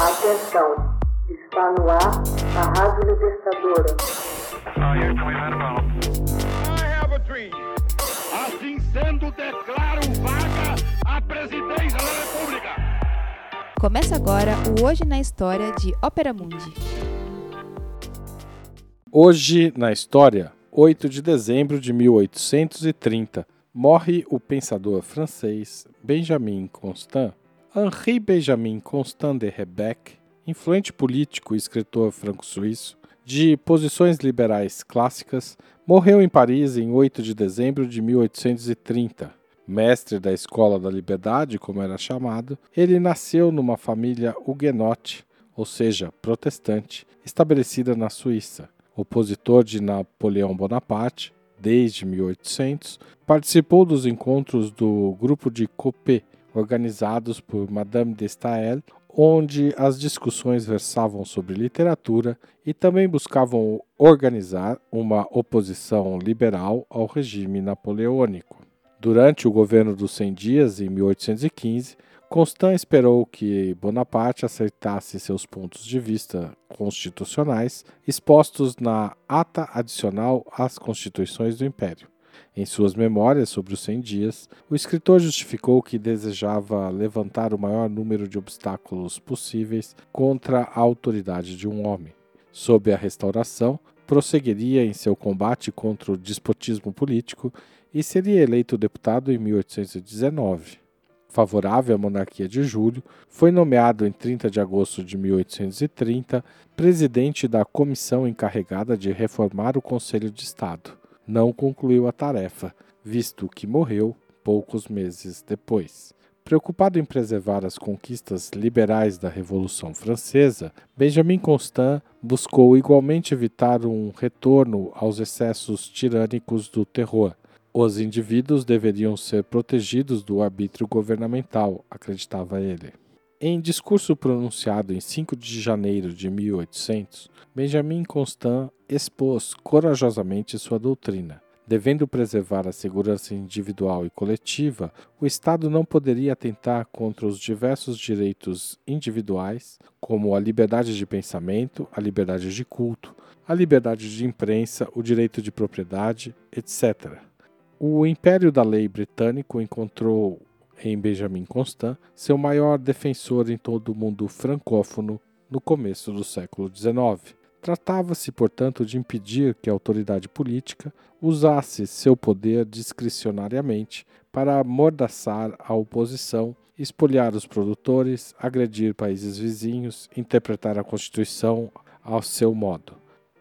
Atenção, está no ar a Rádio Libertadora. Assim sendo, declaro vaga a presidência da República. Começa agora o Hoje na História de Ópera Mundi. Hoje na História, 8 de dezembro de 1830, morre o pensador francês Benjamin Constant. Henri Benjamin Constant de Rebec, influente político e escritor franco-suíço, de posições liberais clássicas, morreu em Paris em 8 de dezembro de 1830. Mestre da Escola da Liberdade, como era chamado, ele nasceu numa família huguenote, ou seja, protestante, estabelecida na Suíça. Opositor de Napoleão Bonaparte, desde 1800, participou dos encontros do Grupo de Copé, organizados por Madame de Staël, onde as discussões versavam sobre literatura e também buscavam organizar uma oposição liberal ao regime napoleônico. Durante o governo dos 100 Dias, em 1815, Constant esperou que Bonaparte aceitasse seus pontos de vista constitucionais expostos na Ata Adicional às Constituições do Império. Em suas memórias sobre os 100 dias, o escritor justificou que desejava levantar o maior número de obstáculos possíveis contra a autoridade de um homem. Sob a restauração, prosseguiria em seu combate contra o despotismo político e seria eleito deputado em 1819 favorável à monarquia de Júlio, foi nomeado em 30 de agosto de 1830 presidente da comissão encarregada de reformar o Conselho de Estado. Não concluiu a tarefa, visto que morreu poucos meses depois. Preocupado em preservar as conquistas liberais da Revolução Francesa, Benjamin Constant buscou igualmente evitar um retorno aos excessos tirânicos do terror os indivíduos deveriam ser protegidos do arbítrio governamental, acreditava ele. Em discurso pronunciado em 5 de janeiro de 1800, Benjamin Constant expôs corajosamente sua doutrina. Devendo preservar a segurança individual e coletiva, o Estado não poderia atentar contra os diversos direitos individuais, como a liberdade de pensamento, a liberdade de culto, a liberdade de imprensa, o direito de propriedade, etc. O Império da Lei britânico encontrou em Benjamin Constant seu maior defensor em todo o mundo francófono no começo do século XIX. Tratava-se, portanto, de impedir que a autoridade política usasse seu poder discricionariamente para amordaçar a oposição, espoliar os produtores, agredir países vizinhos, interpretar a Constituição ao seu modo.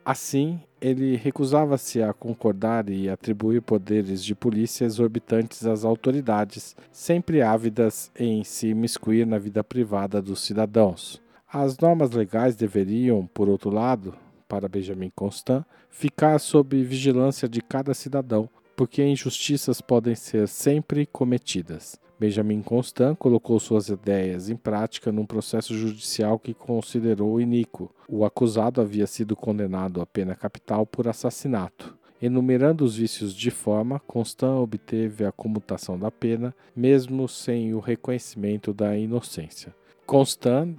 Assim, ele recusava-se a concordar e atribuir poderes de polícia exorbitantes às autoridades, sempre ávidas em se imiscuir na vida privada dos cidadãos. As normas legais deveriam, por outro lado, para Benjamin Constant, ficar sob vigilância de cada cidadão, porque injustiças podem ser sempre cometidas. Benjamin Constant colocou suas ideias em prática num processo judicial que considerou iníquo. O acusado havia sido condenado à pena capital por assassinato. Enumerando os vícios de forma, Constant obteve a comutação da pena, mesmo sem o reconhecimento da inocência. Constant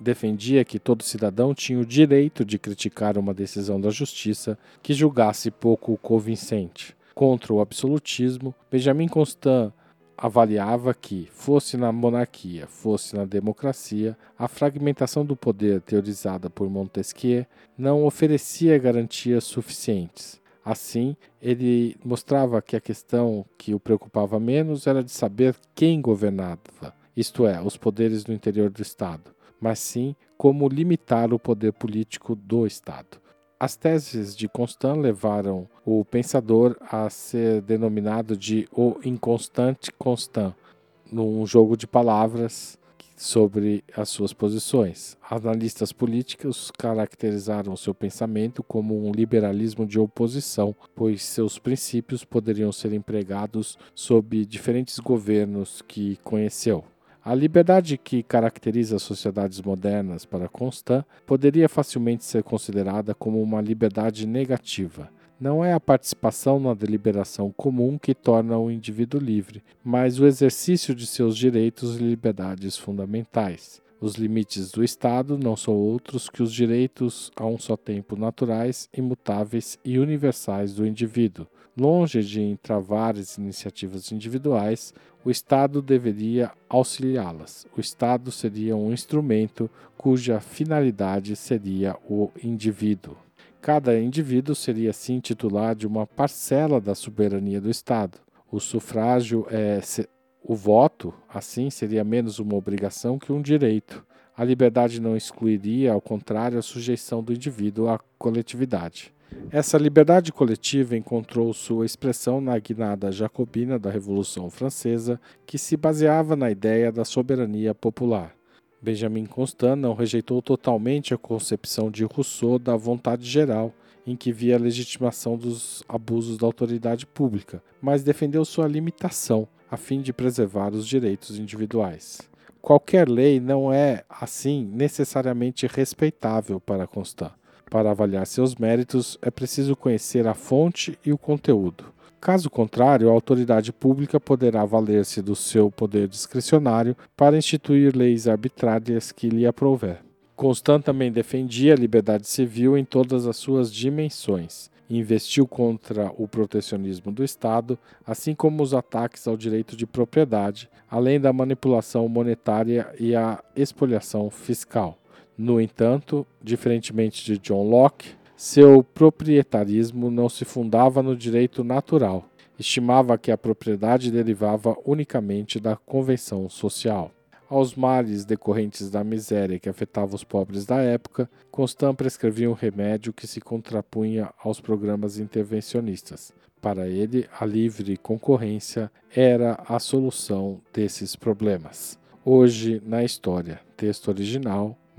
defendia que todo cidadão tinha o direito de criticar uma decisão da justiça que julgasse pouco convincente. Contra o absolutismo, Benjamin Constant avaliava que, fosse na monarquia, fosse na democracia, a fragmentação do poder teorizada por Montesquieu não oferecia garantias suficientes. Assim, ele mostrava que a questão que o preocupava menos era de saber quem governava, isto é, os poderes no interior do Estado, mas sim como limitar o poder político do Estado. As teses de Constant levaram o pensador a ser denominado de o inconstante Constant, num jogo de palavras sobre as suas posições. Analistas políticos caracterizaram seu pensamento como um liberalismo de oposição, pois seus princípios poderiam ser empregados sob diferentes governos que conheceu. A liberdade que caracteriza as sociedades modernas para Constant poderia facilmente ser considerada como uma liberdade negativa. Não é a participação na deliberação comum que torna o indivíduo livre, mas o exercício de seus direitos e liberdades fundamentais. Os limites do Estado não são outros que os direitos a um só tempo naturais, imutáveis e universais do indivíduo. Longe de entravar as iniciativas individuais, o Estado deveria auxiliá-las. O Estado seria um instrumento cuja finalidade seria o indivíduo. Cada indivíduo seria assim titular de uma parcela da soberania do Estado. O sufrágio é o voto, assim, seria menos uma obrigação que um direito. A liberdade não excluiria, ao contrário, a sujeição do indivíduo à coletividade. Essa liberdade coletiva encontrou sua expressão na guinada jacobina da Revolução Francesa, que se baseava na ideia da soberania popular. Benjamin Constant não rejeitou totalmente a concepção de Rousseau da vontade geral, em que via a legitimação dos abusos da autoridade pública, mas defendeu sua limitação, a fim de preservar os direitos individuais. Qualquer lei não é, assim, necessariamente respeitável para Constant. Para avaliar seus méritos, é preciso conhecer a fonte e o conteúdo. Caso contrário, a autoridade pública poderá valer-se do seu poder discricionário para instituir leis arbitrárias que lhe aprouver. Constant também defendia a liberdade civil em todas as suas dimensões investiu contra o protecionismo do Estado, assim como os ataques ao direito de propriedade, além da manipulação monetária e a expoliação fiscal. No entanto, diferentemente de John Locke, seu proprietarismo não se fundava no direito natural. Estimava que a propriedade derivava unicamente da convenção social. Aos males decorrentes da miséria que afetava os pobres da época, Constant prescrevia um remédio que se contrapunha aos programas intervencionistas. Para ele, a livre concorrência era a solução desses problemas. Hoje, na história, texto original,